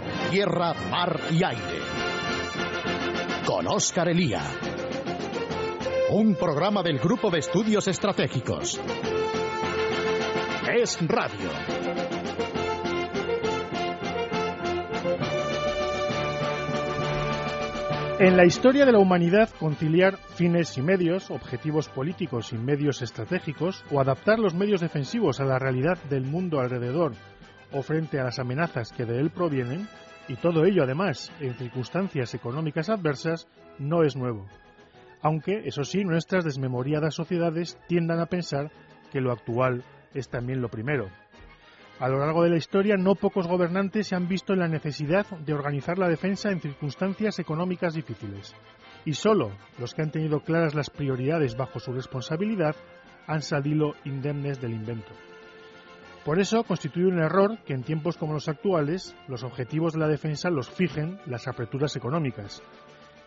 por tierra, mar y aire. Con Óscar Elía. Un programa del Grupo de Estudios Estratégicos. Es Radio. En la historia de la humanidad, conciliar fines y medios, objetivos políticos y medios estratégicos, o adaptar los medios defensivos a la realidad del mundo alrededor o frente a las amenazas que de él provienen, y todo ello además en circunstancias económicas adversas, no es nuevo. Aunque, eso sí, nuestras desmemoriadas sociedades tiendan a pensar que lo actual es también lo primero. A lo largo de la historia, no pocos gobernantes se han visto en la necesidad de organizar la defensa en circunstancias económicas difíciles, y solo los que han tenido claras las prioridades bajo su responsabilidad han salido indemnes del invento. Por eso constituye un error que en tiempos como los actuales los objetivos de la defensa los fijen las aperturas económicas.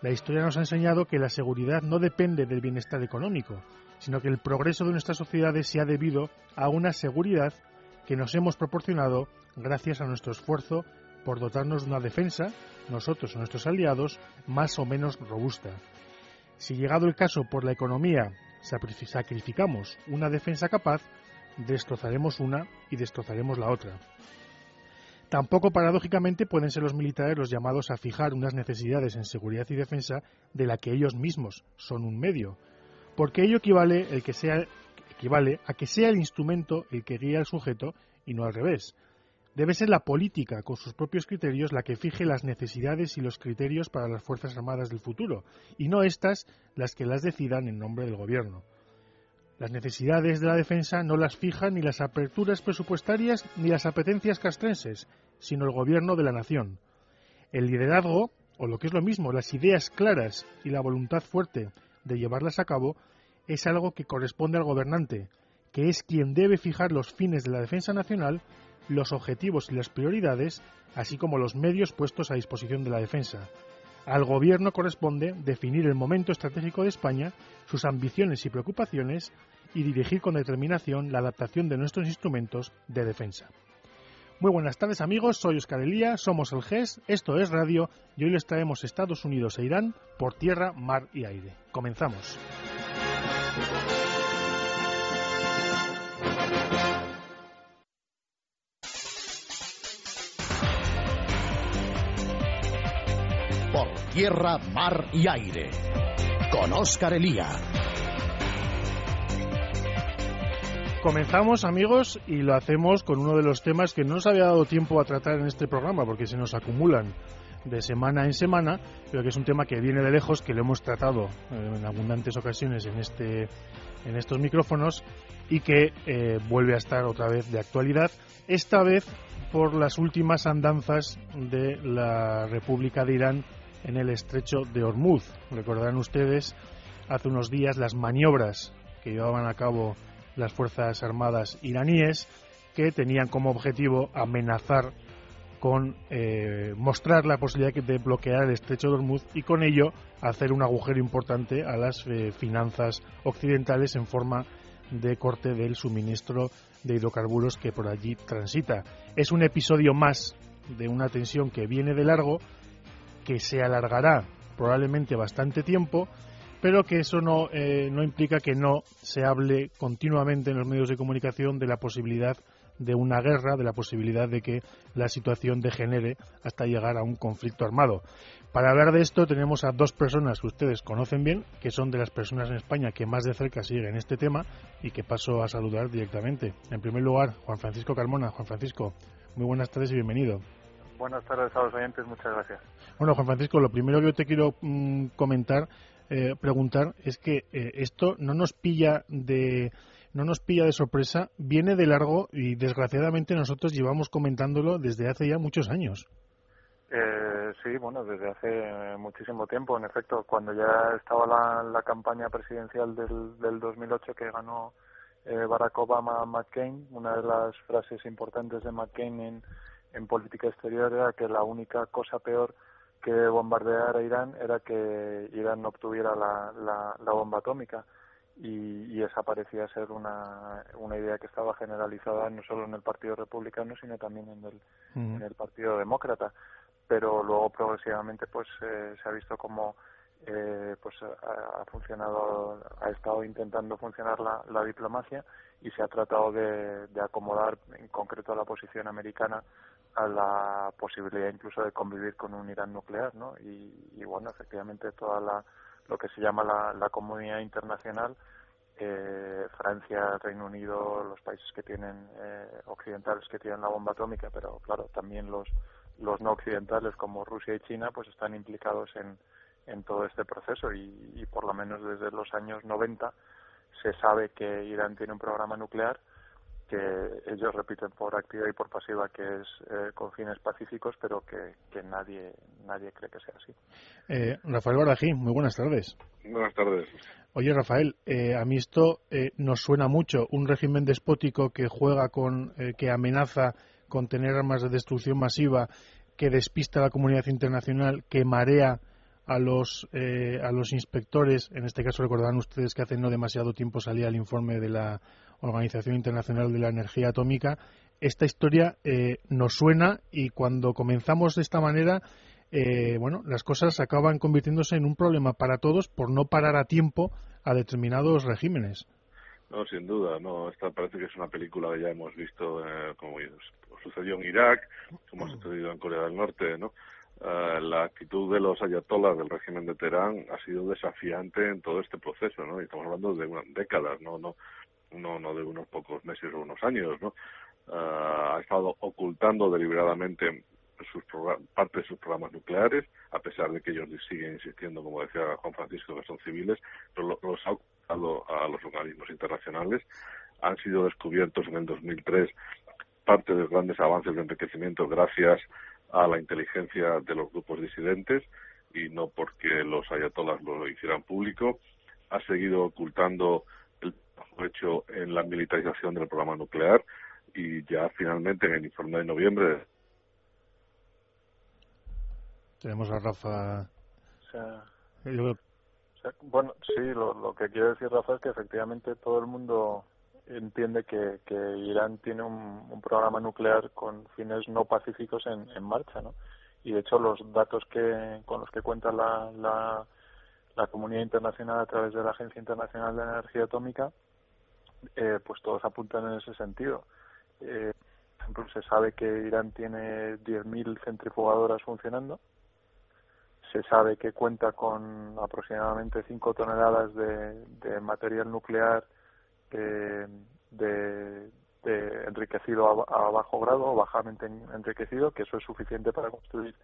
La historia nos ha enseñado que la seguridad no depende del bienestar económico, sino que el progreso de nuestras sociedades se ha debido a una seguridad que nos hemos proporcionado gracias a nuestro esfuerzo por dotarnos de una defensa, nosotros o nuestros aliados, más o menos robusta. Si llegado el caso por la economía sacrificamos una defensa capaz, destrozaremos una y destrozaremos la otra. Tampoco paradójicamente pueden ser los militares los llamados a fijar unas necesidades en seguridad y defensa de la que ellos mismos son un medio, porque ello equivale el que sea equivale a que sea el instrumento el que guía al sujeto y no al revés. Debe ser la política, con sus propios criterios, la que fije las necesidades y los criterios para las Fuerzas Armadas del futuro, y no éstas las que las decidan en nombre del Gobierno. Las necesidades de la defensa no las fijan ni las aperturas presupuestarias ni las apetencias castrenses, sino el Gobierno de la nación. El liderazgo, o lo que es lo mismo, las ideas claras y la voluntad fuerte de llevarlas a cabo, es algo que corresponde al gobernante, que es quien debe fijar los fines de la defensa nacional, los objetivos y las prioridades, así como los medios puestos a disposición de la defensa. Al Gobierno corresponde definir el momento estratégico de España, sus ambiciones y preocupaciones y dirigir con determinación la adaptación de nuestros instrumentos de defensa. Muy buenas tardes amigos, soy Oscar Elía, somos el GES, esto es Radio y hoy les traemos Estados Unidos e Irán por tierra, mar y aire. Comenzamos. Tierra, mar y aire. Con Óscar Elía. Comenzamos amigos y lo hacemos con uno de los temas que no nos había dado tiempo a tratar en este programa porque se nos acumulan de semana en semana, pero que es un tema que viene de lejos, que lo hemos tratado eh, en abundantes ocasiones en, este, en estos micrófonos y que eh, vuelve a estar otra vez de actualidad, esta vez por las últimas andanzas de la República de Irán en el estrecho de Hormuz. Recordarán ustedes hace unos días las maniobras que llevaban a cabo las Fuerzas Armadas iraníes que tenían como objetivo amenazar con eh, mostrar la posibilidad de bloquear el estrecho de Hormuz y con ello hacer un agujero importante a las eh, finanzas occidentales en forma de corte del suministro de hidrocarburos que por allí transita. Es un episodio más de una tensión que viene de largo, que se alargará probablemente bastante tiempo, pero que eso no, eh, no implica que no se hable continuamente en los medios de comunicación de la posibilidad de una guerra, de la posibilidad de que la situación degenere hasta llegar a un conflicto armado. Para hablar de esto tenemos a dos personas que ustedes conocen bien, que son de las personas en España que más de cerca siguen este tema y que paso a saludar directamente. En primer lugar, Juan Francisco Carmona. Juan Francisco, muy buenas tardes y bienvenido. Buenas tardes a los oyentes, muchas gracias. Bueno, Juan Francisco, lo primero que yo te quiero mm, comentar, eh, preguntar, es que eh, esto no nos pilla de no nos pilla de sorpresa, viene de largo y desgraciadamente nosotros llevamos comentándolo desde hace ya muchos años. Eh, sí, bueno, desde hace muchísimo tiempo, en efecto, cuando ya estaba la, la campaña presidencial del, del 2008 que ganó eh, Barack Obama a McCain, una de las frases importantes de McCain en, en política exterior era que la única cosa peor que bombardear a Irán era que Irán no obtuviera la, la, la bomba atómica y, esa parecía ser una, una idea que estaba generalizada no solo en el Partido Republicano, sino también en el, en el Partido Demócrata. pero luego progresivamente pues se ha visto como eh, pues ha, funcionado, ha estado intentando funcionar la, la diplomacia y se ha tratado de, de, acomodar en concreto la posición americana a la posibilidad incluso de convivir con un Irán nuclear, ¿no? Y, bueno, efectivamente toda la, lo que se llama la, la comunidad internacional, eh, Francia, Reino Unido, los países que tienen eh, occidentales que tienen la bomba atómica, pero claro, también los los no occidentales como Rusia y China, pues están implicados en en todo este proceso y, y, por lo menos desde los años 90 se sabe que Irán tiene un programa nuclear que ellos repiten por activa y por pasiva que es eh, con fines pacíficos, pero que, que, nadie nadie cree que sea así. Eh, Rafael Barají, muy buenas tardes. Buenas tardes. Oye, Rafael, eh, a mí esto eh, nos suena mucho. Un régimen despótico que juega con, eh, que amenaza con tener armas de destrucción masiva, que despista a la comunidad internacional, que marea a los, eh, a los inspectores, en este caso recordarán ustedes que hace no demasiado tiempo salía el informe de la Organización Internacional de la Energía Atómica, esta historia eh, nos suena y cuando comenzamos de esta manera, eh, bueno, las cosas acaban convirtiéndose en un problema para todos por no parar a tiempo a determinados regímenes. No, sin duda, no. Esta parece que es una película que ya hemos visto, eh, como sucedió en Irak, como ha sucedido en Corea del Norte, ¿no? Uh, la actitud de los ayatolas del régimen de Teherán ha sido desafiante en todo este proceso, ¿no? Y estamos hablando de unas décadas, no, no, no, no de unos pocos meses o unos años, ¿no? Uh, ha estado ocultando deliberadamente sus parte de sus programas nucleares, a pesar de que ellos siguen insistiendo, como decía Juan Francisco, que son civiles, pero los ha ocultado a los organismos internacionales. Han sido descubiertos en el 2003 parte de los grandes avances de enriquecimiento gracias a la inteligencia de los grupos disidentes y no porque los ayatolas lo hicieran público. Ha seguido ocultando hecho en la militarización del programa nuclear y ya finalmente en el informe de noviembre. Tenemos a Rafa. O sea, bueno, sí, lo, lo que quiero decir, Rafa, es que efectivamente todo el mundo entiende que, que Irán tiene un, un, programa nuclear con fines no pacíficos en, en, marcha, ¿no? Y de hecho los datos que con los que cuenta la, la, la comunidad internacional a través de la Agencia Internacional de Energía Atómica, eh, pues todos apuntan en ese sentido. Eh, por ejemplo, se sabe que Irán tiene 10.000 centrifugadoras funcionando. Se sabe que cuenta con aproximadamente 5 toneladas de, material nuclear eh, de, enriquecido a, bajo grado o bajamente enriquecido, que eso es suficiente para construir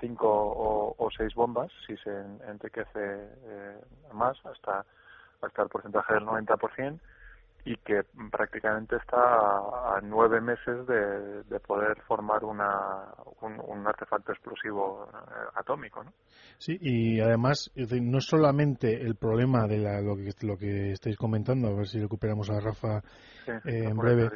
cinco o, o seis bombas si se enriquece eh, más hasta hasta el porcentaje del 90% y que prácticamente está a, a nueve meses de, de, poder formar una, un, un artefacto explosivo eh, atómico. ¿no? Sí, y además no solamente el problema de la, lo, que, lo que estáis comentando, a ver si recuperamos a Rafa sí, eh, en breve.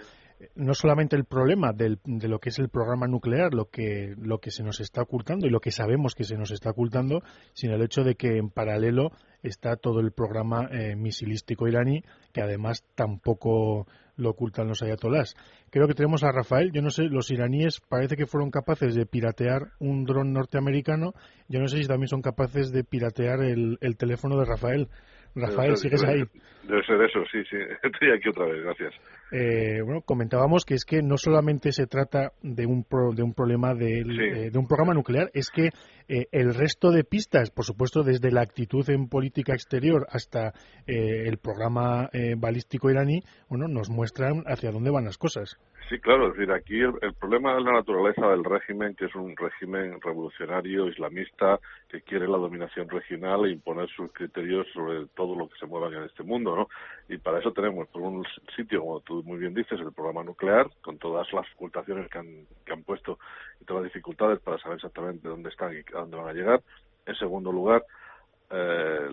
No solamente el problema del, de lo que es el programa nuclear, lo que, lo que se nos está ocultando y lo que sabemos que se nos está ocultando, sino el hecho de que en paralelo está todo el programa eh, misilístico iraní, que además tampoco lo ocultan los ayatolás. Creo que tenemos a Rafael. Yo no sé, los iraníes parece que fueron capaces de piratear un dron norteamericano. Yo no sé si también son capaces de piratear el, el teléfono de Rafael. Rafael, ¿sigues ahí? Debe ser eso, sí, sí. Estoy aquí otra vez, gracias. Eh, bueno, comentábamos que es que no solamente se trata de un, pro, de un problema de, Sí. eh, de un programa nuclear, es que eh, el resto de pistas, por supuesto, desde la actitud en política exterior hasta eh, el programa eh, balístico iraní, bueno, nos muestran hacia dónde van las cosas. Sí, claro, es decir, aquí el, problema es la naturaleza del régimen, que es un régimen revolucionario, islamista, que quiere la dominación regional e imponer sus criterios sobre todo lo que se mueva en este mundo, ¿no? Y para eso tenemos, por un sitio, como tú muy bien dices, el programa nuclear, con todas las ocultaciones que han, que han puesto y todas las dificultades para saber exactamente dónde están y a dónde van a llegar. En segundo lugar, eh,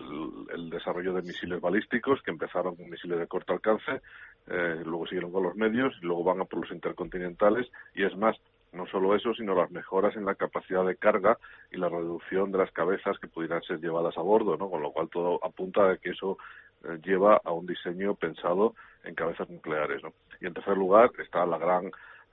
el, desarrollo de misiles balísticos que empezaron con misiles de corto alcance, eh, luego siguieron con los medios y luego van a por los intercontinentales y es más, no solo eso, sino las mejoras en la capacidad de carga y la reducción de las cabezas que pudieran ser llevadas a bordo, ¿no? Con lo cual todo apunta a que eso eh, lleva a un diseño pensado en cabezas nucleares, ¿no? Y en tercer lugar está la gran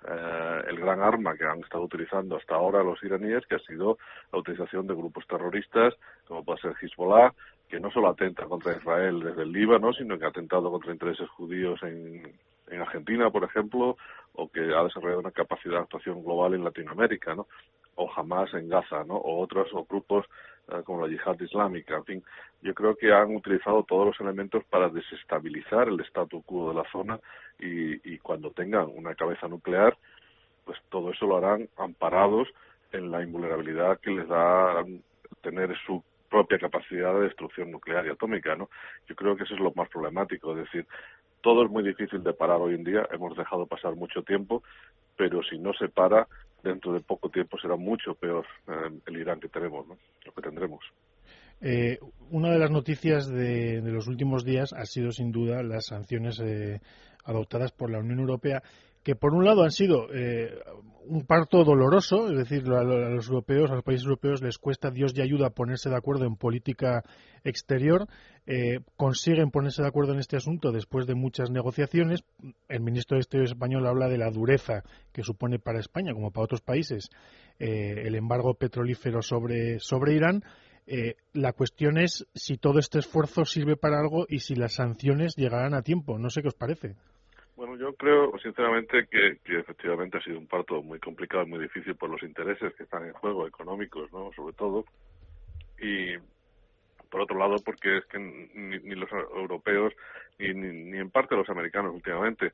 eh, el gran arma que han estado utilizando hasta ahora los iraníes, que ha sido la utilización de grupos terroristas, como puede ser Hezbollah, que no solo atenta contra Israel desde el Líbano, sino que ha atentado contra intereses judíos en, en Argentina, por ejemplo, o que ha desarrollado una capacidad de actuación global en Latinoamérica, ¿no? O jamás en Gaza, ¿no? O otros o grupos como la yihad islámica. En fin, yo creo que han utilizado todos los elementos para desestabilizar el statu quo de la zona y, y cuando tengan una cabeza nuclear, pues todo eso lo harán amparados en la invulnerabilidad que les da tener su propia capacidad de destrucción nuclear y atómica, ¿no? Yo creo que eso es lo más problemático, es decir, todo es muy difícil de parar hoy en día, hemos dejado pasar mucho tiempo, pero si no se para, dentro de poco tiempo será mucho peor eh, el Irán que tenemos, ¿no? lo que tendremos. Eh, una de las noticias de, los últimos días ha sido sin duda las sanciones eh, adoptadas por la Unión Europea que por un lado han sido eh, un parto doloroso, es decir, a, los europeos, a los países europeos les cuesta Dios y ayuda ponerse de acuerdo en política exterior, eh, consiguen ponerse de acuerdo en este asunto después de muchas negociaciones. El ministro de Exteriores español habla de la dureza que supone para España, como para otros países, eh, el embargo petrolífero sobre, sobre Irán. la cuestión es si todo este esfuerzo sirve para algo y si las sanciones llegarán a tiempo. No sé qué os parece. Bueno, yo creo sinceramente que, efectivamente ha sido un parto muy complicado y muy difícil por los intereses que están en juego, económicos, ¿no? Sobre todo. Y por otro lado, porque es que ni, los europeos ni, ni, en parte los americanos últimamente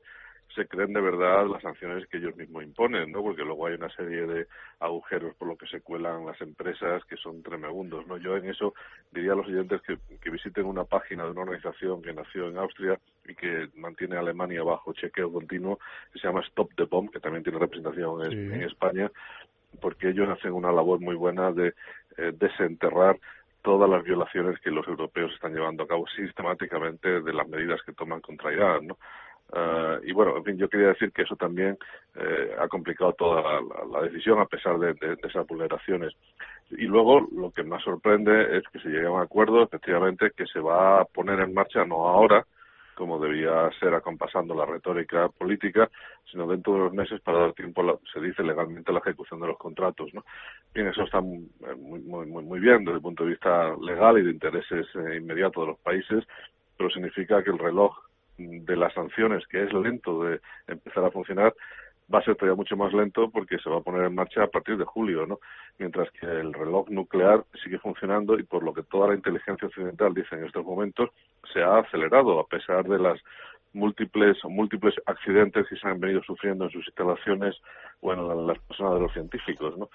se creen de verdad las sanciones que ellos mismos imponen, ¿no? Porque luego hay una serie de agujeros por lo que se cuelan las empresas que son tremendos, ¿no? Yo en eso diría a los oyentes que, visiten una página de una organización que nació en Austria y que mantiene a Alemania bajo chequeo continuo, que se llama Stop the Bomb, que también tiene representación en, España, porque ellos hacen una labor muy buena de eh, desenterrar todas las violaciones que los europeos están llevando a cabo sistemáticamente de las medidas que toman contra Irán, ¿no? Uh, y bueno, en fin, yo quería decir que eso también eh, ha complicado toda la, decisión a pesar de, esas vulneraciones. Y luego lo que más sorprende es que se llegue a un acuerdo, efectivamente, que se va a poner en marcha no ahora, como debía ser acompasando la retórica política, sino dentro de los meses para dar tiempo, se dice legalmente, a la ejecución de los contratos. ¿no? Bien, eso está muy, muy, muy, muy bien desde el punto de vista legal y de intereses eh, inmediatos de los países, pero significa que el reloj de las sanciones, que es lento de empezar a funcionar, va a ser todavía mucho más lento porque se va a poner en marcha a partir de julio, ¿no? Mientras que el reloj nuclear sigue funcionando y por lo que toda la inteligencia occidental dice en estos momentos, se ha acelerado a pesar de las múltiples múltiples accidentes que se han venido sufriendo en sus instalaciones, bueno, las personas de los científicos, ¿no?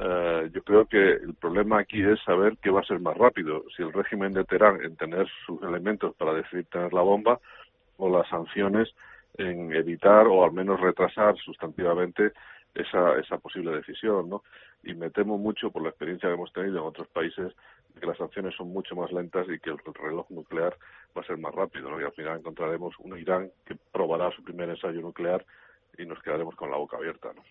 Eh, yo creo que el problema aquí es saber qué va a ser más rápido, si el régimen de Teherán en tener sus elementos para decidir tener la bomba o las sanciones en evitar o al menos retrasar sustantivamente esa, esa posible decisión, ¿no? Y me temo mucho por la experiencia que hemos tenido en otros países que las sanciones son mucho más lentas y que el reloj nuclear va a ser más rápido, ¿no? Y al final encontraremos un Irán que probará su primer ensayo nuclear y nos quedaremos con la boca abierta, ¿no?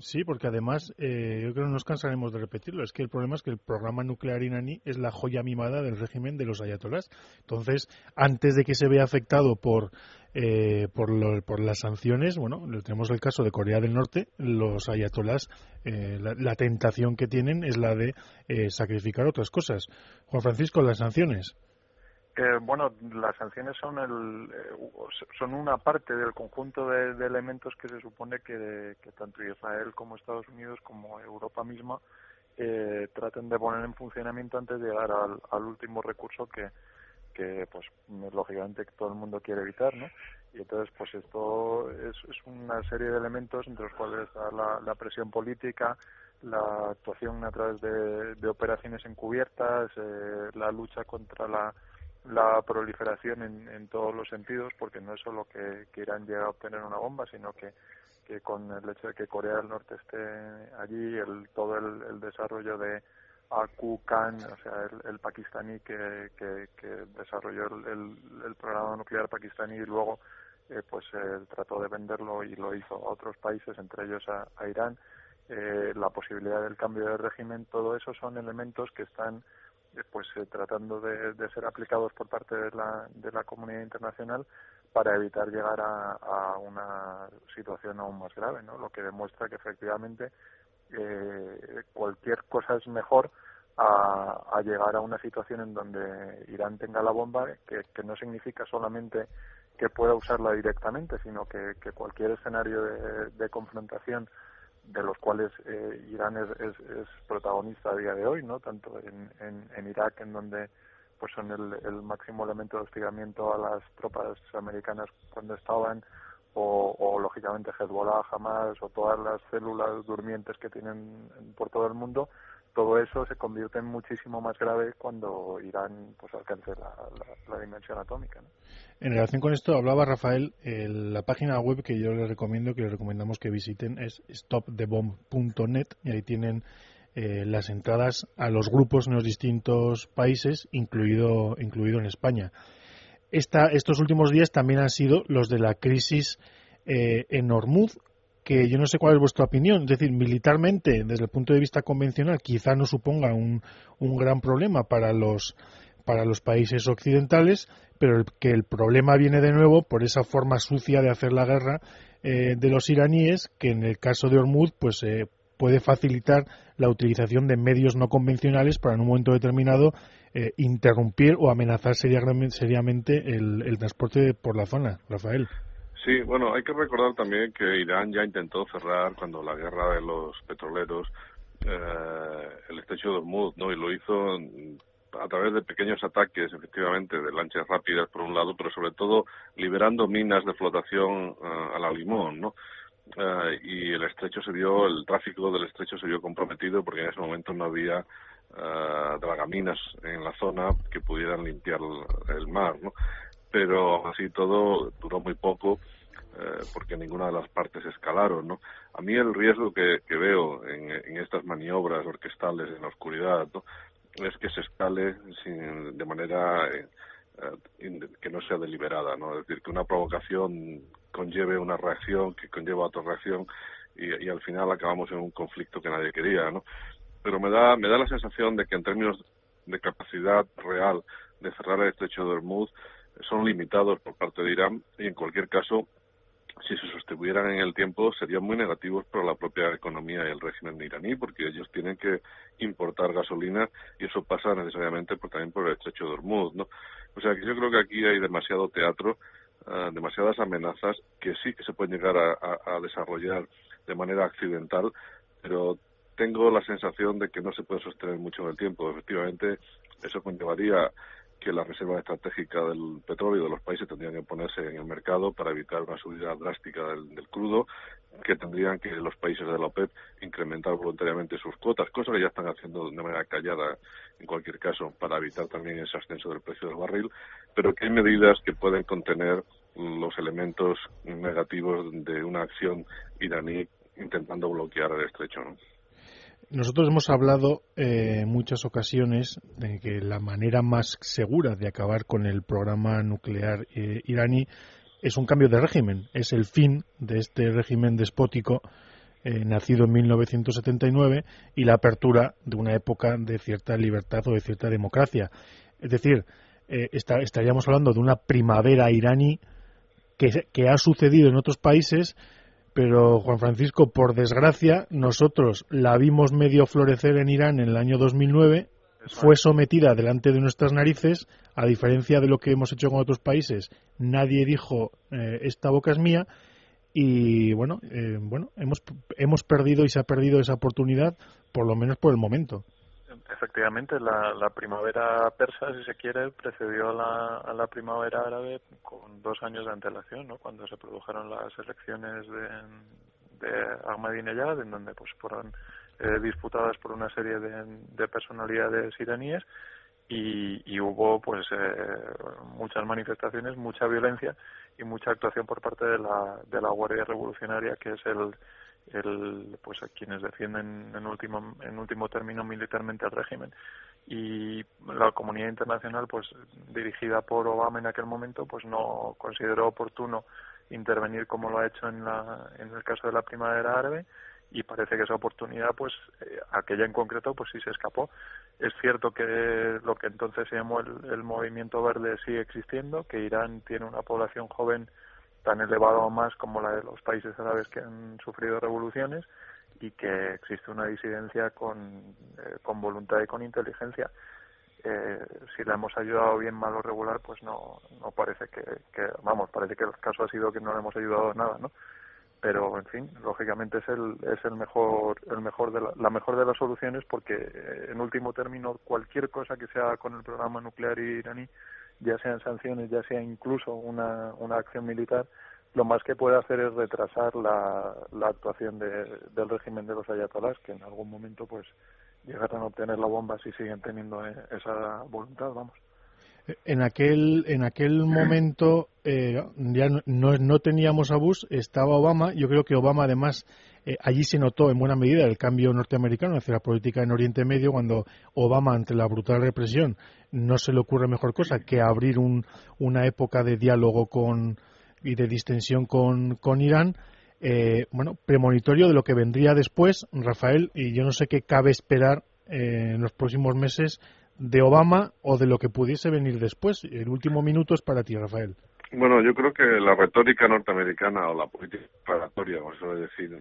Sí, porque además eh, yo creo que no nos cansaremos de repetirlo. Es que el problema es que el programa nuclear iraní es la joya mimada del régimen de los ayatolás. Entonces, antes de que se vea afectado por eh, por, por, las sanciones, bueno, tenemos el caso de Corea del Norte, los ayatolás, eh, la, tentación que tienen es la de eh, sacrificar otras cosas. Juan Francisco, las sanciones. Eh, bueno, las sanciones son el, eh, son una parte del conjunto de, elementos que se supone que, tanto Israel como Estados Unidos como Europa misma traten de poner en funcionamiento antes de llegar al, último recurso que, que pues lógicamente todo el mundo quiere evitar, ¿no? Y entonces pues esto es, una serie de elementos entre los cuales está la, presión política, la actuación a través de, operaciones encubiertas, eh, la lucha contra la la proliferación en, en todos los sentidos, porque no es solo que, que Irán llegue a obtener una bomba, sino que, que con el hecho de que Corea del Norte esté allí, el, todo el, desarrollo de Aku Khan, o sea, el, el pakistaní que, que, que desarrolló el, el, programa nuclear pakistaní y luego eh, pues eh, trató de venderlo y lo hizo a otros países, entre ellos a, a Irán, eh, la posibilidad del cambio de régimen, todo eso son elementos que están pues eh, tratando de, ser aplicados por parte de la, de la comunidad internacional para evitar llegar a, una situación aún más grave, ¿no? Lo que demuestra que efectivamente eh, cualquier cosa es mejor a, llegar a una situación en donde Irán tenga la bomba, que, no significa solamente que pueda usarla directamente, sino que, cualquier escenario de, confrontación de los cuales eh, Irán es, es, protagonista a día de hoy, no tanto en, en Irak, en donde pues son el, máximo elemento de hostigamiento a las tropas americanas cuando estaban o, lógicamente Hezbollah, Hamas o todas las células durmientes que tienen por todo el mundo, todo eso se convierte en muchísimo más grave cuando Irán pues alcance la, dimensión atómica. En relación con esto, hablaba Rafael, la página web que yo les recomiendo, que les recomendamos que visiten es stopthebomb.net y ahí tienen eh, las entradas a los grupos en los distintos países, incluido, incluido en España. Esta, estos últimos días también han sido los de la crisis eh, en Hormuz, que yo no sé cuál es vuestra opinión. Es decir, militarmente, desde el punto de vista convencional, quizá no suponga un, un gran problema para los, para los países occidentales, pero que el problema viene de nuevo por esa forma sucia de hacer la guerra eh, de los iraníes, que en el caso de Hormuz, pues eh, puede facilitar la utilización de medios no convencionales para en un momento determinado eh, interrumpir o amenazar seriamente el, transporte por la zona. Rafael. Sí, bueno, hay que recordar también que Irán ya intentó cerrar cuando la guerra de los petroleros eh, el estrecho de Hormuz, ¿no? Y lo hizo a través de pequeños ataques, efectivamente, de lanchas rápidas por un lado, pero sobre todo liberando minas de flotación eh, a la limón, ¿no? Eh, y el estrecho se vio, el tráfico del estrecho se vio comprometido porque en ese momento no había uh, dragaminas en la zona que pudieran limpiar el, mar. Pero así todo duró muy poco eh, porque ninguna de las partes escalaron, ¿no? A mí el riesgo que, veo en, estas maniobras orquestales en la oscuridad. Es que se escale sin, de manera que no sea deliberada, ¿no? Es decir, que una provocación conlleve una reacción que conlleva otra reacción y, al final acabamos en un conflicto que nadie quería, ¿no? Pero me da, me da la sensación de que en términos de capacidad real de cerrar el estrecho de Hormuz son limitados por parte de Irán y en cualquier caso si se sostuvieran en el tiempo serían muy negativos para la propia economía y el régimen iraní porque ellos tienen que importar gasolina y eso pasa necesariamente por, también por el estrecho de Hormuz, ¿no? O sea que yo creo que aquí hay demasiado teatro eh, demasiadas amenazas que sí que se pueden llegar a, desarrollar de manera accidental, pero tengo la sensación de que no se puede sostener mucho en el tiempo. Efectivamente, eso conllevaría que la reserva estratégica del petróleo de los países tendrían que ponerse en el mercado para evitar una subida drástica del, crudo, que tendrían que los países de la OPEP incrementar voluntariamente sus cuotas, cosa que ya están haciendo de manera callada en cualquier caso para evitar también ese ascenso del precio del barril, pero que hay medidas que pueden contener los elementos negativos de una acción iraní intentando bloquear el estrecho. Nosotros hemos hablado eh, en muchas ocasiones de que la manera más segura de acabar con el programa nuclear eh, iraní es un cambio de régimen, es el fin de este régimen despótico eh, nacido en 1979 y la apertura de una época de cierta libertad o de cierta democracia. Es decir, estaríamos hablando de una primavera iraní que, ha sucedido en otros países, pero Juan Francisco, por desgracia, nosotros la vimos medio florecer en Irán en el año 2009, fue sometida delante de nuestras narices, a diferencia de lo que hemos hecho con otros países, nadie dijo eh, esta boca es mía y bueno, eh, bueno, hemos hemos perdido y se ha perdido esa oportunidad, por lo menos por el momento. Efectivamente, la, la primavera persa, si se quiere, precedió a la, primavera árabe con dos años de antelación, ¿no? Cuando se produjeron las elecciones de, de Ahmadinejad, en donde pues fueron eh, disputadas por una serie de, de personalidades iraníes y, y, hubo pues eh, muchas manifestaciones, mucha violencia y mucha actuación por parte de la, de la Guardia Revolucionaria, que es el, el, pues quienes defienden en último, en último término militarmente al régimen. Y la comunidad internacional, pues dirigida por Obama en aquel momento, pues no consideró oportuno intervenir como lo ha hecho en, la, en el caso de la primavera árabe y parece que esa oportunidad, pues eh, aquella en concreto, pues sí se escapó. Es cierto que lo que entonces se llamó el, el movimiento verde sigue existiendo, que Irán tiene una población joven tan elevada o más como la de los países árabes que han sufrido revoluciones y que existe una disidencia con, eh, con voluntad y con inteligencia. Eh, si la hemos ayudado bien, mal o regular, pues no, no parece que, que, vamos, parece que el caso ha sido que no le hemos ayudado nada, ¿no? pero en fin lógicamente es el es el mejor el mejor de la, mejor de las soluciones porque eh, en último término cualquier cosa que se haga con el programa nuclear iraní ya sean sanciones ya sea incluso una una acción militar lo más que puede hacer es retrasar la, la actuación de, del régimen de los ayatolás que en algún momento pues llegarán a obtener la bomba si siguen teniendo eh, esa voluntad vamos en aquel en aquel momento eh, ya no, no, teníamos a Bush, estaba Obama. Yo creo que Obama, además, eh, allí se notó en buena medida el cambio norteamericano hacia la política en Oriente Medio, cuando Obama, ante la brutal represión, no se le ocurre mejor cosa que abrir un, una época de diálogo con, y de distensión con, con Irán. Eh, bueno, premonitorio de lo que vendría después, Rafael, y yo no sé qué cabe esperar en los próximos meses de Obama o de lo que pudiese venir después. El último minuto es para ti, Rafael. Bueno, yo creo que la retórica norteamericana o la política preparatoria, como suele decir,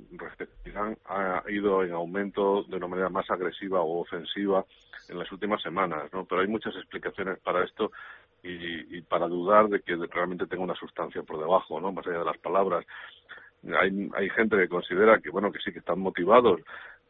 ha ido en aumento de una manera más agresiva o ofensiva en las últimas semanas, ¿no? Pero hay muchas explicaciones para esto y, y para dudar de que realmente tenga una sustancia por debajo, ¿no? Más allá de las palabras. Hay, hay gente que considera que, bueno, que sí que están motivados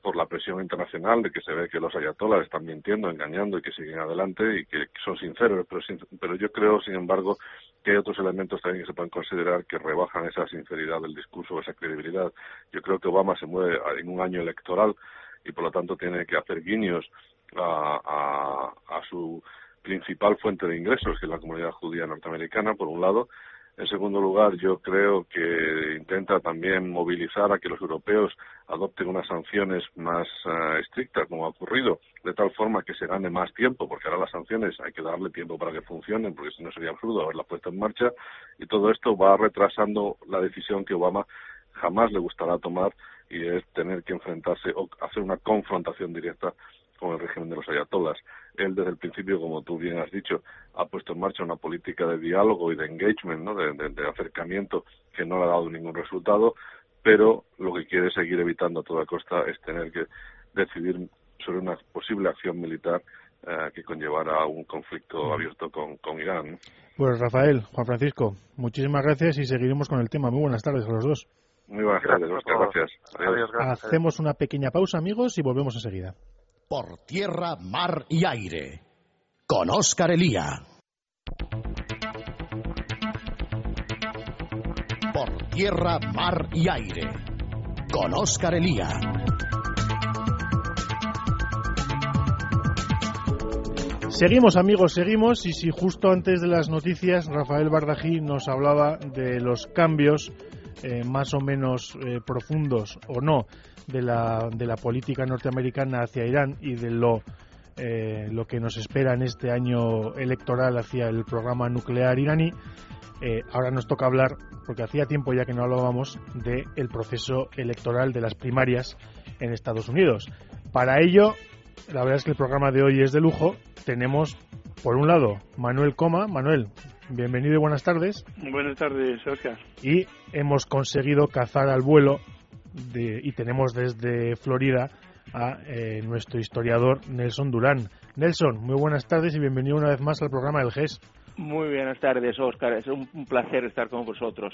por la presión internacional de que se ve que los ayatolas están mintiendo, engañando y que siguen adelante y que son sinceros, pero, pero yo creo, sin embargo, que hay otros elementos también que se pueden considerar que rebajan esa sinceridad del discurso, esa credibilidad. Yo creo que Obama se mueve en un año electoral y por lo tanto tiene que hacer guiños a, a, a su principal fuente de ingresos, que es la comunidad judía norteamericana, por un lado, en segundo lugar, yo creo que intenta también movilizar a que los europeos adopten unas sanciones más uh, estrictas, como ha ocurrido, de tal forma que se gane más tiempo, porque ahora las sanciones hay que darle tiempo para que funcionen, porque si no sería absurdo haberlas puesto en marcha, y todo esto va retrasando la decisión que Obama jamás le gustará tomar, y es tener que enfrentarse o hacer una confrontación directa con el régimen de los ayatolas. Él desde el principio, como tú bien has dicho, ha puesto en marcha una política de diálogo y de engagement, ¿no? de, de, de acercamiento que no le ha dado ningún resultado, pero lo que quiere seguir evitando a toda costa es tener que decidir sobre una posible acción militar eh, que conllevara un conflicto mm. abierto con, con Irán. Pues Rafael, Juan Francisco, muchísimas gracias y seguiremos con el tema. Muy buenas tardes a los dos. Muy buenas tardes, Oscar, gracias. Adiós, gracias. Hacemos una pequeña pausa, amigos, y volvemos enseguida por tierra, mar y aire. Con Óscar Elía. Por tierra, mar y aire. Con Óscar Elía. Seguimos amigos, seguimos y si justo antes de las noticias Rafael Bardají nos hablaba de los cambios eh, más o menos eh, profundos o no de la, de la política norteamericana hacia Irán y de lo, eh, lo que nos espera en este año electoral hacia el programa nuclear iraní, ahora nos toca hablar, porque hacía tiempo ya que no hablábamos, del el proceso electoral de las primarias en Estados Unidos. Para ello, la verdad es que el programa de hoy es de lujo. Tenemos, por un lado, Manuel Coma. Manuel, bienvenido y buenas tardes. Buenas tardes, Oscar. Y hemos conseguido cazar al vuelo y tenemos desde Florida a eh, nuestro historiador Nelson Durán. Nelson, muy buenas tardes y bienvenido una vez más al programa del GES. Muy buenas tardes, Oscar. Es un, placer estar con vosotros.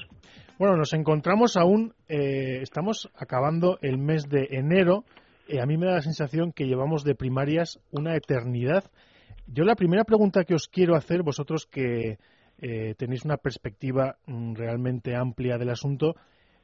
Bueno, nos encontramos aún, eh, estamos acabando el mes de enero. y a mí me da la sensación que llevamos de primarias una eternidad. Yo la primera pregunta que os quiero hacer, vosotros que eh, tenéis una perspectiva mm, realmente amplia del asunto,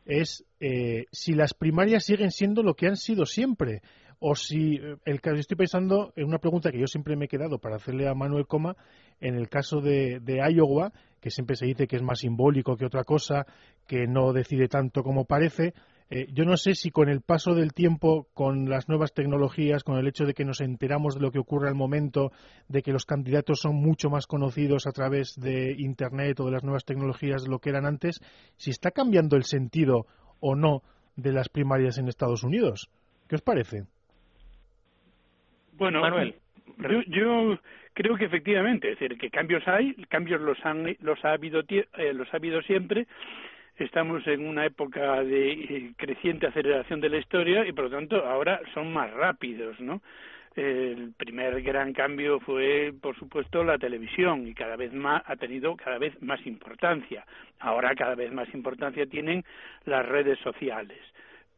es eh, si las primarias siguen siendo lo que han sido siempre o si eh, el caso estoy pensando en una pregunta que yo siempre me he quedado para hacerle a Manuel Coma en el caso de, de Iowa que siempre se dice que es más simbólico que otra cosa que no decide tanto como parece eh, yo no sé si con el paso del tiempo, con las nuevas tecnologías, con el hecho de que nos enteramos de lo que ocurre al momento, de que los candidatos son mucho más conocidos a través de Internet o de las nuevas tecnologías de lo que eran antes, si está cambiando el sentido o no de las primarias en Estados Unidos. ¿Qué os parece? Bueno, Manuel. Yo, yo creo que efectivamente, es decir, que cambios hay, cambios los han los ha habido eh, los ha habido siempre. Estamos en una época de eh, creciente aceleración de la historia y por lo tanto ahora son más rápidos, ¿no? El primer gran cambio fue, por supuesto, la televisión y cada vez más ha tenido cada vez más importancia. Ahora cada vez más importancia tienen las redes sociales.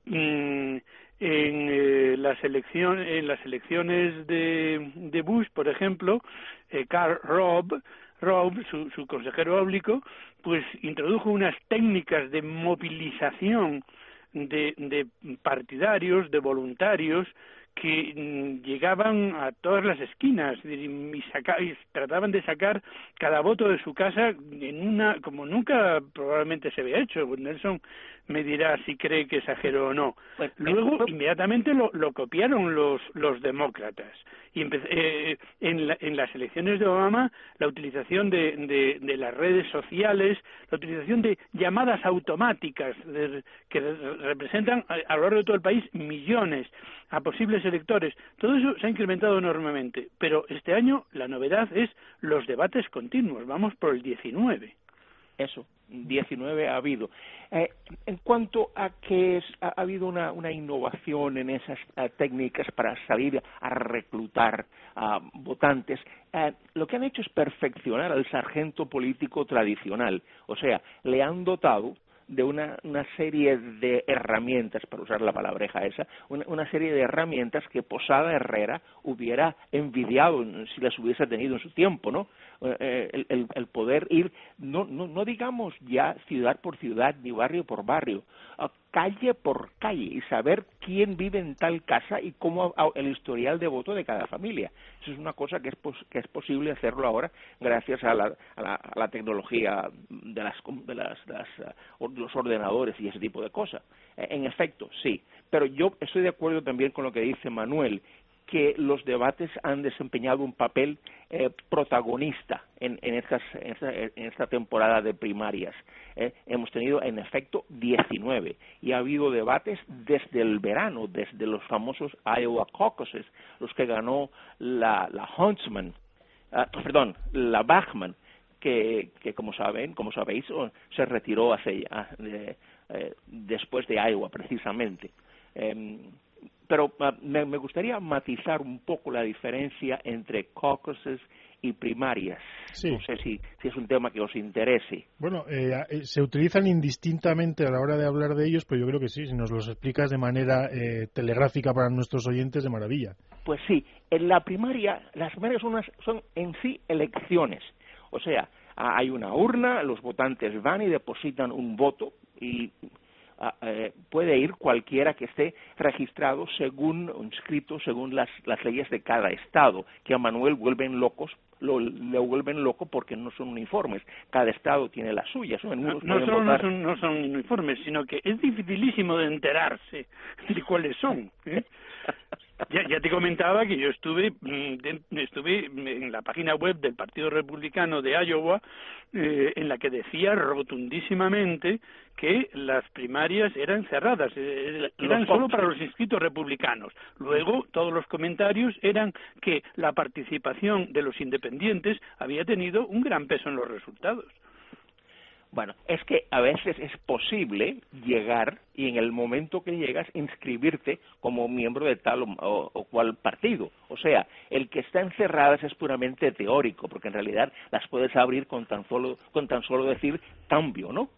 Mm, en eh, las elecciones en las elecciones de, de Bush por ejemplo eh, Karl Robb Robb su, su consejero público pues introdujo unas técnicas de movilización de, de partidarios de voluntarios que mm, llegaban a todas las esquinas y, y, trataban de sacar cada voto de su casa en una como nunca probablemente se había hecho Nelson me dirá si cree que exagero o no. Pues, luego inmediatamente lo, lo copiaron los los demócratas. Y eh, en, en, las elecciones de Obama la utilización de, de, de, las redes sociales, la utilización de llamadas automáticas que representan a, a, lo largo de todo el país millones a posibles electores, todo eso se ha incrementado enormemente. Pero este año la novedad es los debates continuos, vamos por el 19. Eso, 19 ha habido. Eh, en cuanto a que es, ha, ha, habido una, innovación en esas uh, técnicas para salir a reclutar votantes, uh, lo que han hecho es perfeccionar al sargento político tradicional. O sea, le han dotado de una, una, serie de herramientas, para usar la palabreja esa, una, una, serie de herramientas que Posada Herrera hubiera envidiado si las hubiese tenido en su tiempo, ¿no? Eh, el, el, el, poder ir, no, no, no digamos ya ciudad por ciudad ni barrio por barrio, calle por calle y saber quién vive en tal casa y cómo el historial de voto de cada familia. Eso es una cosa que es, que es posible hacerlo ahora gracias a la, a la, a la tecnología de, las, de, las, de las, uh, los ordenadores y ese tipo de cosas. En efecto, sí. Pero yo estoy de acuerdo también con lo que dice Manuel, que los debates han desempeñado un papel eh, protagonista en, en, estas, en, esta, en, esta, temporada de primarias. Eh, hemos tenido, en efecto, 19 y ha habido debates desde el verano, desde los famosos Iowa caucuses, los que ganó la, la Huntsman, uh, perdón, la Bachman, que, como saben, como sabéis, se retiró hace, eh, después de Iowa, precisamente. Eh, pero uh, me, me, gustaría matizar un poco la diferencia entre caucuses y primarias. Sí. No sé si, si, es un tema que os interese. Bueno, eh, se utilizan indistintamente a la hora de hablar de ellos, pero yo creo que sí, si nos los explicas de manera eh, telegráfica para nuestros oyentes, de maravilla. Pues sí, en la primaria, las primarias son, unas, son en sí elecciones. O sea, hay una urna, los votantes van y depositan un voto y eh, puede ir cualquiera que esté registrado según inscrito según las, las leyes de cada estado que a Manuel vuelven locos lo, le vuelven loco porque no son uniformes. Cada estado tiene las suyas no, no, solo no son, no son uniformes sino que es dificilísimo de enterarse de cuáles son ¿eh? Ya, ya, te comentaba que yo estuve mm, estuve en la página web del Partido Republicano de Iowa eh, en la que decía rotundísimamente que las primarias eran cerradas, eh, eran solo para los inscritos republicanos. Luego todos los comentarios eran que la participación de los independientes había tenido un gran peso en los resultados. Bueno, es que a veces es posible llegar y en el momento que llegas inscribirte como miembro de tal o, o, cual partido. O sea, el que está encerradas es puramente teórico, porque en realidad las puedes abrir con tan solo, con tan solo decir cambio, ¿no?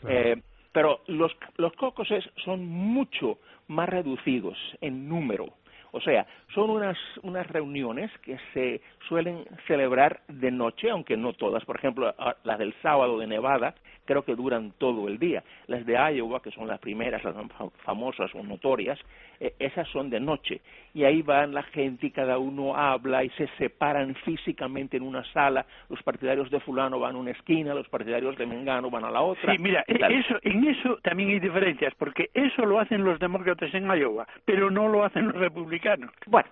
Claro. Eh, pero los, los cocoses son mucho más reducidos en número. O sea, son unas, unas reuniones que se suelen celebrar de noche, aunque no todas. Por ejemplo, las del sábado de Nevada creo que duran todo el día. Las de Iowa, que son las primeras, las famosas o notorias, eh, esas son de noche. Y ahí van la gente y cada uno habla y se separan físicamente en una sala. Los partidarios de fulano van a una esquina, los partidarios de Mengano van a la otra. Sí, mira, eso, en eso también hay diferencias, porque eso lo hacen los demócratas en Iowa, pero no lo hacen los republicanos. Bueno,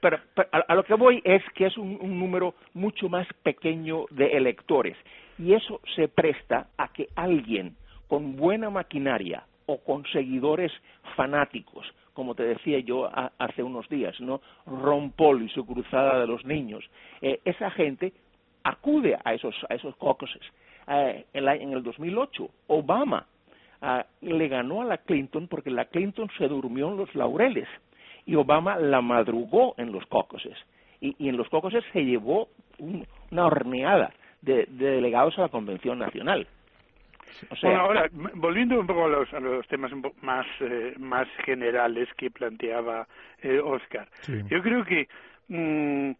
pero, pero a, lo que voy es que es un, un, número mucho más pequeño de electores y eso se presta a que alguien con buena maquinaria o con seguidores fanáticos, como te decía yo hace unos días, ¿no? Ron y su cruzada de los niños. Eh, esa gente acude a esos, a esos caucuses. Eh, en, en, el 2008, Obama ah, le ganó a la Clinton porque la Clinton se durmió en los laureles y Obama la madrugó en los caucuses. Y, en los caucuses se llevó una horneada de, delegados a la Convención Nacional. bueno, ahora, volviendo un poco a los, a los temas más, eh, más generales que planteaba eh, Oscar, yo creo que mm,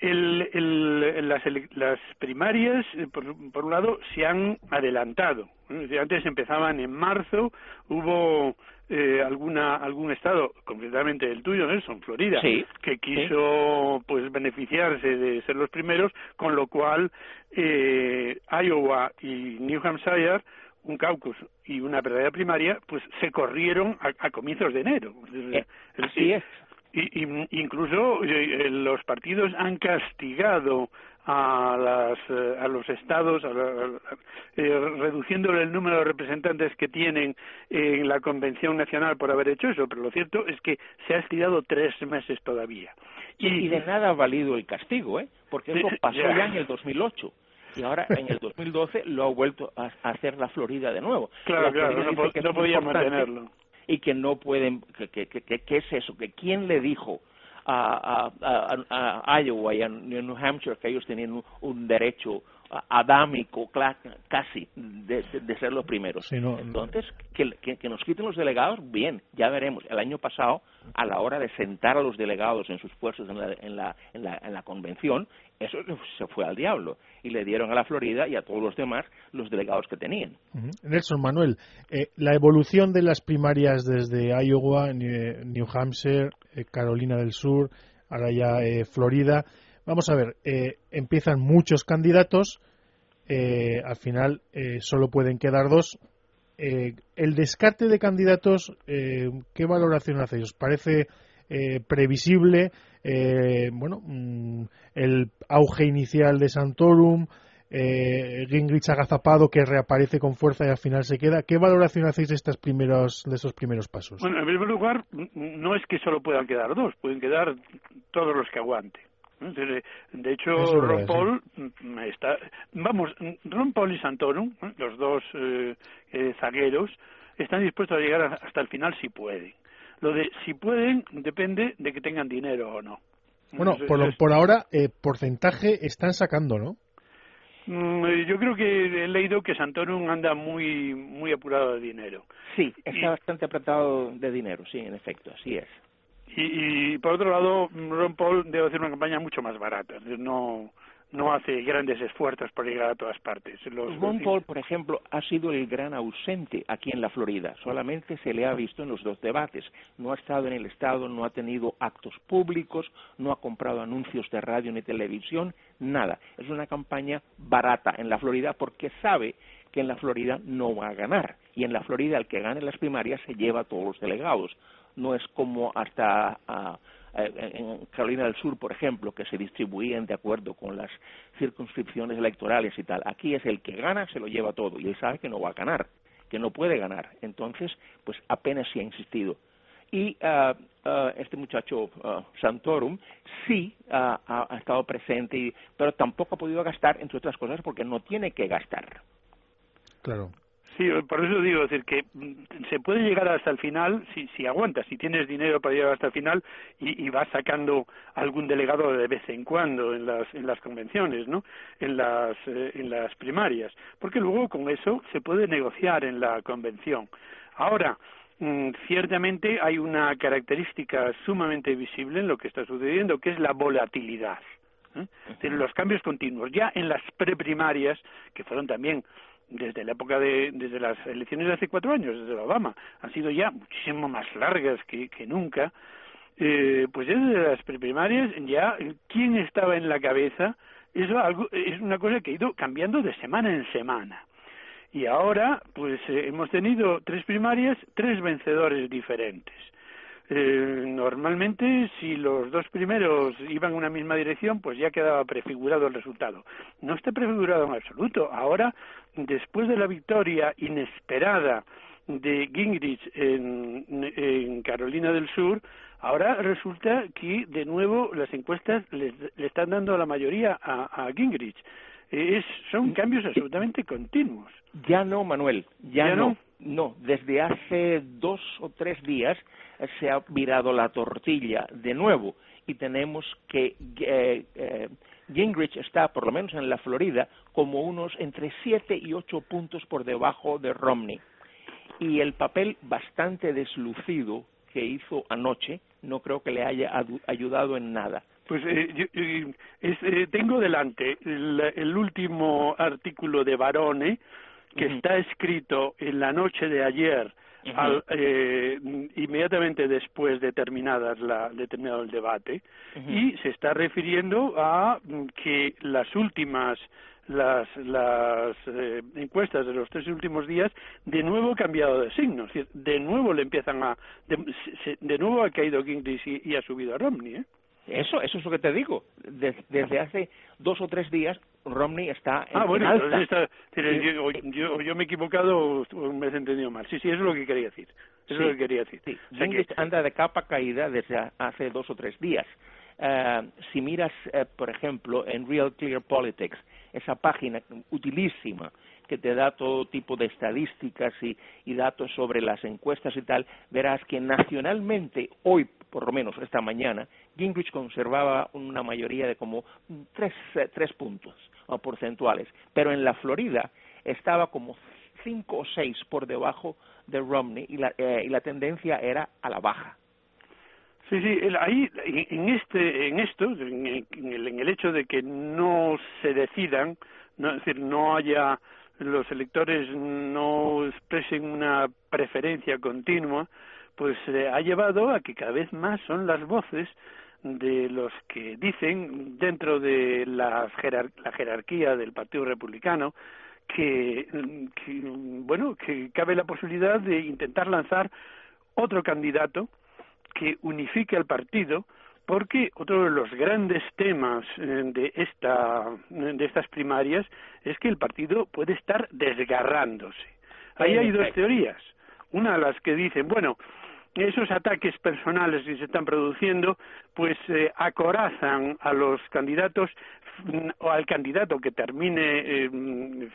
el, el, las, las primarias, eh, por, por, un lado, se han adelantado. Antes empezaban en marzo, hubo eh, alguna algún estado, concretamente el tuyo, Nelson, Florida, que quiso pues beneficiarse de ser los primeros, con lo cual eh, Iowa y New Hampshire un caucus y una verdadera primaria, pues se corrieron a, comienzos de enero. Eh, así es. Y, incluso eh, los partidos han castigado a, las, eh, a los estados, eh, reduciendo el número de representantes que tienen en la Convención Nacional por haber hecho eso, pero lo cierto es que se ha estirado tres meses todavía. Y, de nada ha valido el castigo, ¿eh? porque eso pasó ya, en el 2008 y ahora en el 2012 lo ha vuelto a hacer la Florida de nuevo. Claro, claro, no, no podía mantenerlo. Y que no pueden, que, que, que, ¿qué es eso? ¿Que quién le dijo a, a, a, Iowa y a New Hampshire que ellos tenían un, derecho adámico casi de, ser los primeros. Entonces, que, que, nos quiten los delegados, bien, ya veremos. El año pasado, a la hora de sentar a los delegados en sus puestos en la, en la, en la, en la convención, eso se fue al diablo y le dieron a la Florida y a todos los demás los delegados que tenían. Nelson Manuel, eh, la evolución de las primarias desde Iowa, New Hampshire, eh, Carolina del Sur, ahora ya eh, Florida. Vamos a ver, empiezan muchos candidatos, al final solo pueden quedar dos. el descarte de candidatos, ¿qué valoración hacéis? ¿Os parece previsible? bueno, mm, el auge inicial de Santorum, eh, Gingrich agazapado que reaparece con fuerza y al final se queda. ¿Qué valoración hacéis de, estos primeros, de esos primeros pasos? Bueno, en primer lugar, no es que solo puedan quedar dos, pueden quedar todos los que aguante. De hecho, Ron Paul mm, está. Vamos, Ron Paul y Santorum, los dos eh, eh, zagueros, están dispuestos a llegar hasta el final si pueden. Lo de si pueden depende de que tengan dinero o no. Bueno, por, por ahora, eh, porcentaje están sacando, ¿no? Mm, eh, yo creo que he leído que Santorum anda muy muy apurado de dinero. Sí, está bastante apretado de dinero, sí, en efecto, así es. Y, y por otro lado, Ron Paul debe hacer una campaña mucho más barata. No, no hace grandes esfuerzos por llegar a todas partes. Los, Ron Paul, por ejemplo, ha sido el gran ausente aquí en la Florida. Solamente se le ha visto en los dos debates. No ha estado en el Estado, no ha tenido actos públicos, no ha comprado anuncios de radio ni televisión, nada. Es una campaña barata en la Florida porque sabe que en la Florida no va a ganar. Y en la Florida el que gane las primarias se lleva a todos los delegados. No es como hasta... Ah, eh, en Carolina del Sur, por ejemplo, que se distribuían de acuerdo con las circunscripciones electorales y tal. Aquí es el que gana, se lo lleva todo y él sabe que no va a ganar, que no puede ganar. Entonces, pues apenas sí ha insistido. Y uh, uh, este muchacho uh, Santorum sí ha estado presente, pero tampoco ha podido gastar, entre otras cosas, porque no tiene que gastar. Claro. Sí, por eso digo, decir que mm, se puede llegar hasta el final si, si aguantas, si tienes dinero para llegar hasta el final y, y vas sacando algún delegado de vez en cuando en las, en las convenciones, ¿no? En las, eh, en las primarias, porque luego con eso se puede negociar en la convención. Ahora, mm, ciertamente hay una característica sumamente visible en lo que está sucediendo, que es la volatilidad. ¿eh? los cambios continuos. Ya en las preprimarias, que fueron también desde la época de desde las elecciones de hace cuatro años, desde Obama, han sido ya muchísimo más largas que, que nunca. Eh, pues desde las primarias ya quién estaba en la cabeza eso algo, es una cosa que ha ido cambiando de semana en semana. Y ahora, pues eh, hemos tenido tres primarias, tres vencedores diferentes. Eh, normalmente, si los dos primeros iban en una misma dirección, pues ya quedaba prefigurado el resultado. No está prefigurado en absoluto. Ahora, después de la victoria inesperada de Gingrich en, en Carolina del Sur, ahora resulta que de nuevo las encuestas le, están dando la mayoría a, a Gingrich. Es, son cambios absolutamente continuos. Ya no, Manuel, ya, no. No, desde hace dos o tres días se ha virado la tortilla de nuevo y tenemos que eh, eh, Gingrich está, por lo menos en la Florida, como unos entre siete y ocho puntos por debajo de Romney. Y el papel bastante deslucido que hizo anoche no creo que le haya ayudado en nada. Pues eh, eh, tengo delante el, último artículo de Barone que está escrito en la noche de ayer al, eh, inmediatamente después de terminadas la, de terminado el debate y se está refiriendo a que las últimas las, las eh, encuestas de los tres últimos días de nuevo cambiado de signo, de nuevo le empiezan a de, nuevo ha caído Gingrich y, ha subido a Romney, ¿eh? Eso, eso es lo que te digo. Desde, hace dos o tres días Romney está en, ah, bueno, alta. yo, yo, me he equivocado o me he entendido mal. Sí, sí, eso es lo que quería decir. Eso es lo que quería decir. Sí. anda de capa caída desde hace dos o tres días. Eh, si miras, eh, por ejemplo, en Real Clear Politics, esa página utilísima que te da todo tipo de estadísticas y, datos sobre las encuestas y tal, verás que nacionalmente, hoy por lo menos esta mañana, Gingrich conservaba una mayoría de como tres, eh, tres puntos porcentuales, pero en la Florida estaba como cinco o seis por debajo de Romney y la, y la tendencia era a la baja. Sí, sí, ahí en este, en esto, en el, en el hecho de que no se decidan, es decir, no haya los electores no expresen una preferencia continua, pues eh, ha llevado a que cada vez más son las voces de los que dicen dentro de la, la jerarquía del Partido Republicano que, que, bueno que cabe la posibilidad de intentar lanzar otro candidato que unifique al partido porque otro de los grandes temas eh, de esta de estas primarias es que el partido puede estar desgarrándose. Ahí hay dos teorías. Una de las que dicen, bueno, esos ataques personales que se están produciendo, pues eh, acorazan a los candidatos o al candidato que termine eh,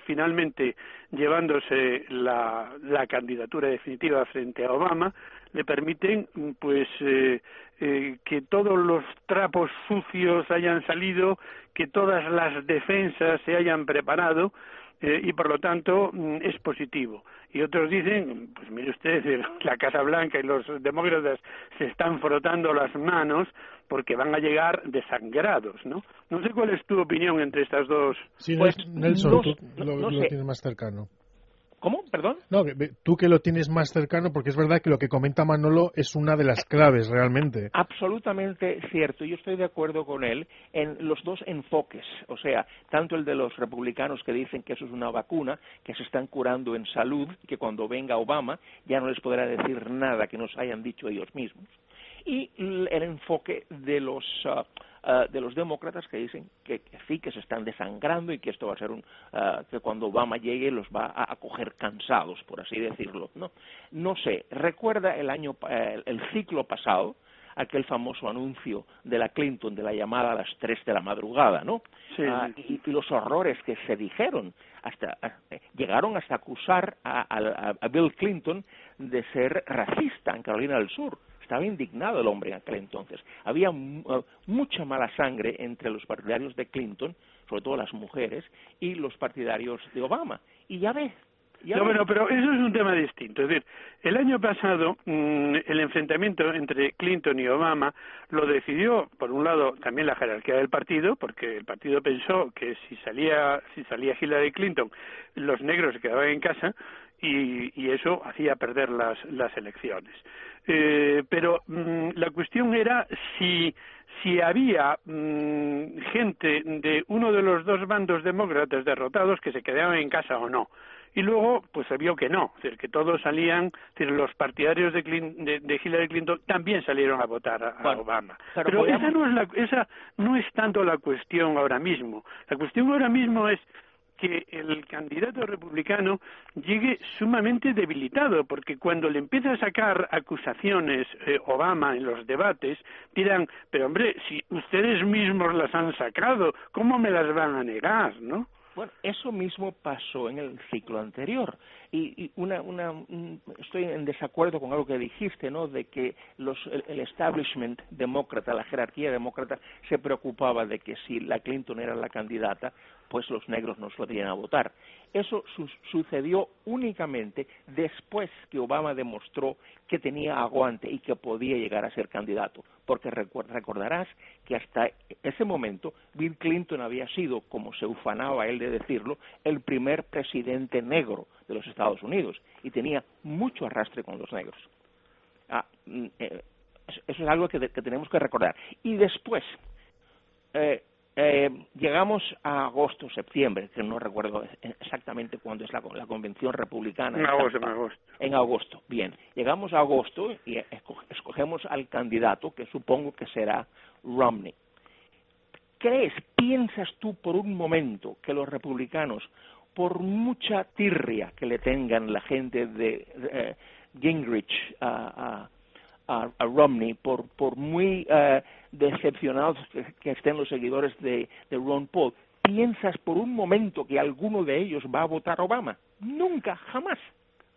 finalmente llevándose la, candidatura definitiva frente a Obama, le permiten pues eh, eh, que todos los trapos sucios hayan salido, que todas las defensas se hayan preparado eh, y por lo tanto mm, es positivo. Y otros dicen, pues mire usted, la Casa Blanca y los demócratas se están frotando las manos porque van a llegar desangrados, ¿no? No sé cuál es tu opinión entre estas dos. Sí, pues, Nelson, tú lo, tienes más cercano. ¿Cómo? ¿Perdón? No, tú que lo tienes más cercano, porque es verdad que lo que comenta Manolo es una de las claves realmente. Absolutamente cierto. Yo estoy de acuerdo con él en los dos enfoques. O sea, tanto el de los republicanos que dicen que eso es una vacuna, que se están curando en salud, que cuando venga Obama ya no les podrá decir nada que nos hayan dicho ellos mismos. Y el enfoque de los. Ah, eh, de los demócratas que dicen que, sí, que se están desangrando y que esto va a ser un, eh, que cuando Obama llegue los va a, coger cansados, por así decirlo. No, no sé, recuerda el año, eh, el ciclo pasado, aquel famoso anuncio de la Clinton de la llamada a las tres de la madrugada, ¿no? Ah, y, los horrores que se dijeron, hasta llegaron hasta acusar a, Bill Clinton de ser racista en Carolina del Sur. Estaba indignado el hombre en aquel entonces. Había uh, mucha mala sangre entre los partidarios de Clinton, sobre todo las mujeres, y los partidarios de Obama. Y ya ves, no, bueno, pero eso es un tema distinto. Es decir, el año pasado mm, el enfrentamiento entre Clinton y Obama lo decidió, por un lado, también la jerarquía del partido, porque el partido pensó que si salía, si salía Hillary Clinton, los negros se quedaban en casa y, y eso hacía perder las, las elecciones. Eh, pero mm, la cuestión era si si había mm, gente de uno de los dos bandos demócratas derrotados que se quedaban en casa o no. Y luego, pues se vio que no, es decir, que todos salían, es decir, los partidarios de, de, Hillary Clinton también salieron a votar a, Obama. Pero esa no, es la, esa no es tanto la cuestión ahora mismo. La cuestión ahora mismo es que el candidato republicano llegue sumamente debilitado, porque cuando le empieza a sacar acusaciones eh, Obama en los debates, dirán, pero hombre, si ustedes mismos las han sacado, ¿cómo me las van a negar, no? Bueno, eso mismo pasó en el ciclo anterior. Y, una, una, estoy en desacuerdo con algo que dijiste, ¿no? De que los, el, establishment demócrata, la jerarquía demócrata, se preocupaba de que si la Clinton era la candidata, pues los negros no podrían a votar. Eso sucedió únicamente después que Obama demostró que tenía aguante y que podía llegar a ser candidato, porque recordarás que hasta ese momento Bill Clinton había sido, como se ufanaba él de decirlo, el primer presidente negro de los Estados Unidos y tenía mucho arrastre con los negros. Ah, mm, eh, eso es algo que, tenemos que recordar. Y después, eh, eh, llegamos a agosto, septiembre, que no recuerdo exactamente cuándo es la, convención republicana. En agosto, en agosto. En agosto, bien. Llegamos a agosto y escogemos al candidato que supongo que será Romney. ¿Crees, piensas tú por un momento que los republicanos, por mucha tirria que le tengan la gente de, eh, Gingrich a, a, Romney, por, por muy eh, decepcionados que, estén los seguidores de, Ron Paul, ¿piensas por un momento que alguno de ellos va a votar Obama? Nunca, jamás.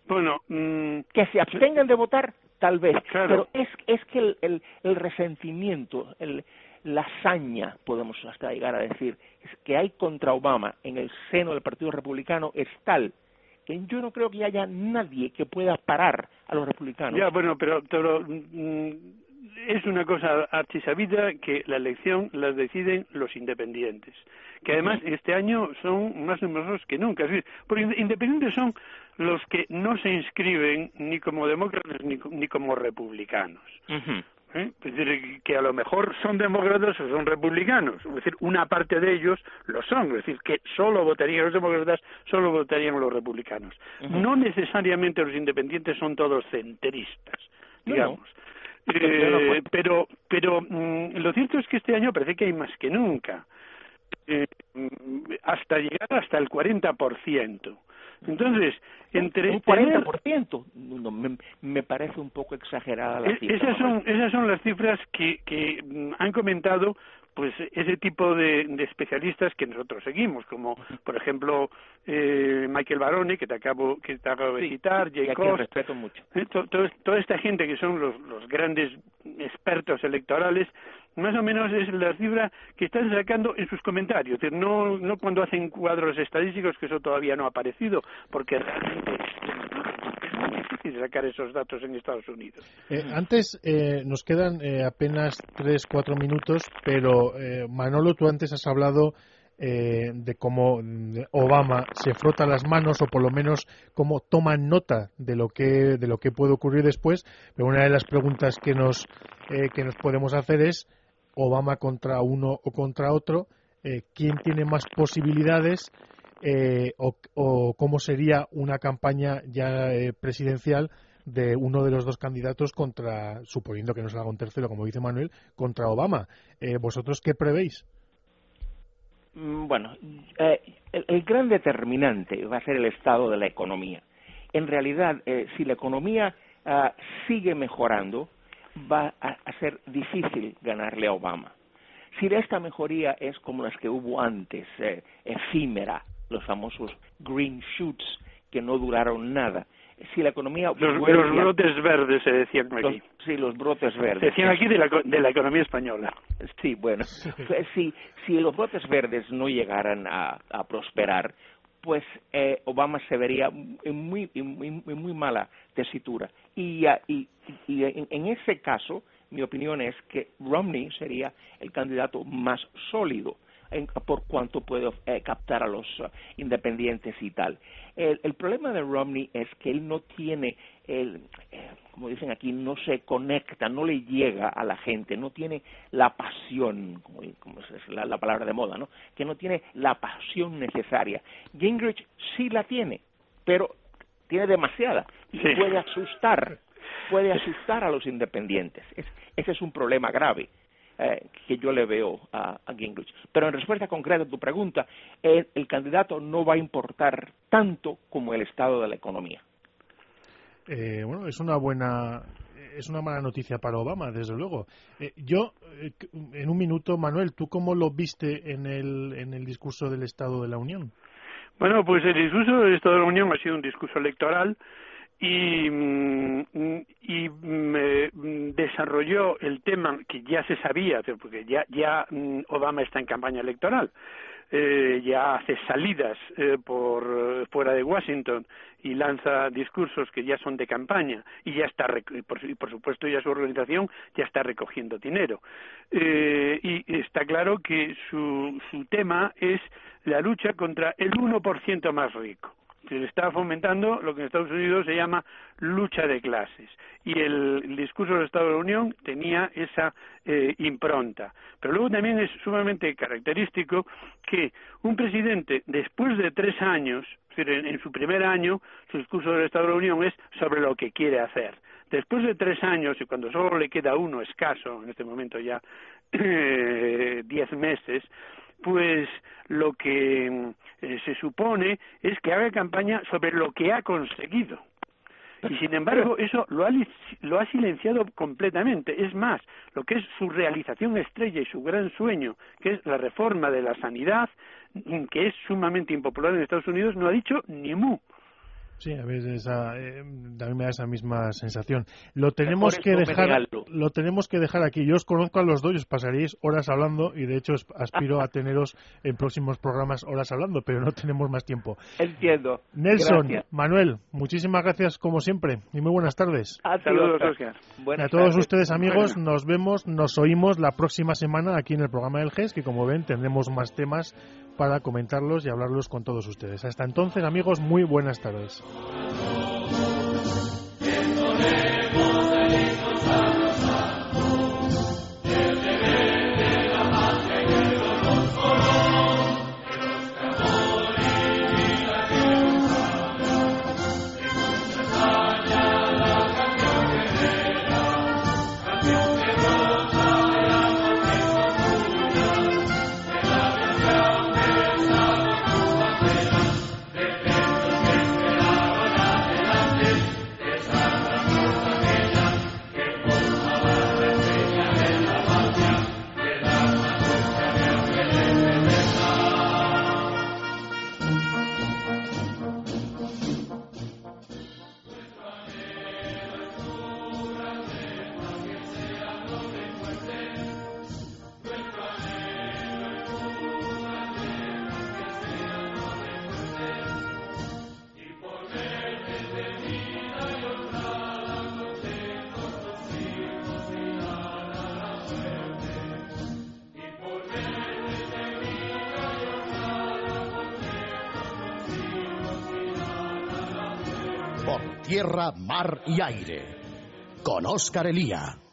Bueno, mm, que se abstengan de votar, tal vez. Pero es, es que el, el, el resentimiento, el, la hazaña, podemos hasta llegar a decir, que hay contra Obama en el seno del Partido Republicano es tal que yo no creo que haya nadie que pueda parar a los republicanos. Ya, bueno, pero, pero mm, es una cosa archisabida que la elección la deciden los independientes, que además este año son más numerosos que nunca. porque independientes son los que no se inscriben ni como demócratas ni, como republicanos. ¿Eh? Es decir, que a lo mejor son demócratas o son republicanos, es decir, una parte de ellos lo son, es decir, que solo votarían los demócratas, solo votarían los republicanos. No necesariamente los independientes son todos centristas, digamos. Eh, pero pero mm, lo cierto es que este año parece que hay más que nunca. Eh, hasta llegar hasta el 40%. Entonces, entre... Un 40%, no, me, me, parece un poco exagerada la e-, cifra. Esas son, esas son las cifras que, que mm, han comentado pues ese tipo de, de, especialistas que nosotros seguimos, como por ejemplo eh, Michael Barone, que te acabo, que te acabo de citar, Jay respeto mucho. Eh, toda esta gente que son los, los grandes expertos electorales, más o menos es la cifra que están sacando en sus comentarios, es no, no cuando hacen cuadros estadísticos, que eso todavía no ha aparecido, porque realmente difícil sacar esos datos en Estados Unidos. Eh, antes eh, nos quedan eh, apenas tres, cuatro minutos, pero Manolo, tú antes has hablado de cómo Obama se frota las manos o por lo menos cómo toma nota de lo que de lo que puede ocurrir después. Pero una de las preguntas que nos que nos podemos hacer es Obama contra uno o contra otro, quién tiene más posibilidades eh, o, cómo sería una campaña ya eh, presidencial de uno de los dos candidatos contra, suponiendo que no salga un tercero, como dice Manuel, contra Obama. Eh, ¿Vosotros qué prevéis? Mm, bueno, el, gran determinante va a ser el estado de la economía. En realidad, si la economía ah, sigue mejorando, va a, a ser difícil ganarle a Obama. Si esta mejoría es como las que hubo antes, efímera, los famosos green shoots que no duraron nada. Si la economía los, brotes verdes se decían aquí. sí, los brotes verdes. Se decían aquí de la, de la economía española. Sí, bueno, si, si los brotes verdes no llegaran a, a prosperar, pues eh, Obama se vería en muy, muy, muy mala tesitura. Y, y, y en, en, ese caso, mi opinión es que Romney sería el candidato más sólido por cuánto puede eh, captar a los uh, independientes y tal. El, problema de Romney es que él no tiene, el, eh, como dicen aquí, no se conecta, no le llega a la gente, no tiene la pasión, como, es la, palabra de moda, ¿no? Que no tiene la pasión necesaria. Gingrich sí la tiene, pero tiene demasiada y puede asustar, puede asustar a los independientes. ese es un problema grave. Eh, que yo le veo a, Gingrich. Pero en respuesta concreta a tu pregunta, el, candidato no va a importar tanto como el estado de la economía. Eh, bueno, es una buena es una mala noticia para Obama, desde luego. Eh, yo, eh, en un minuto, Manuel, ¿tú cómo lo viste en el, en el discurso del Estado de la Unión? Bueno, pues el discurso del Estado de la Unión ha sido un discurso electoral y, mm, y mm, desarrolló el tema que ya se sabía, porque ya, ya mm, Obama está en campaña electoral. Eh, ya hace salidas eh, por fuera de Washington y lanza discursos que ya son de campaña y ya está por, por supuesto ya su organización ya está recogiendo dinero eh, y está claro que su, su tema es la lucha contra el 1% más rico se está fomentando lo que en Estados Unidos se llama lucha de clases. Y el, discurso del Estado de la Unión tenía esa eh, impronta. Pero luego también es sumamente característico que un presidente, después de tres años, en, en su primer año, su discurso del Estado de la Unión es sobre lo que quiere hacer. Después de tres años, y cuando solo le queda uno escaso, en este momento ya diez meses, pues lo que eh, se supone es que haga campaña sobre lo que ha conseguido. Y sin embargo, eso lo ha, lo ha silenciado completamente. Es más, lo que es su realización estrella y su gran sueño, que es la reforma de la sanidad, que es sumamente impopular en Estados Unidos, no ha dicho ni mu. Sí, a veces esa, eh, también me da esa misma sensación. Lo tenemos que dejar, lo tenemos que dejar aquí. Yo os conozco a los dos, y os pasaréis horas hablando y de hecho aspiro a teneros en próximos programas horas hablando, pero no tenemos más tiempo. Entiendo. Nelson, Manuel, muchísimas gracias como siempre y muy buenas tardes. A Saludos, Oscar. a todos ustedes amigos, nos vemos, nos oímos la próxima semana aquí en el programa del GES, que como ven tendremos más temas para comentarlos y hablarlos con todos ustedes. Hasta entonces, amigos, muy buenas tardes. Tierra, mar y aire. Con Oscar Elía.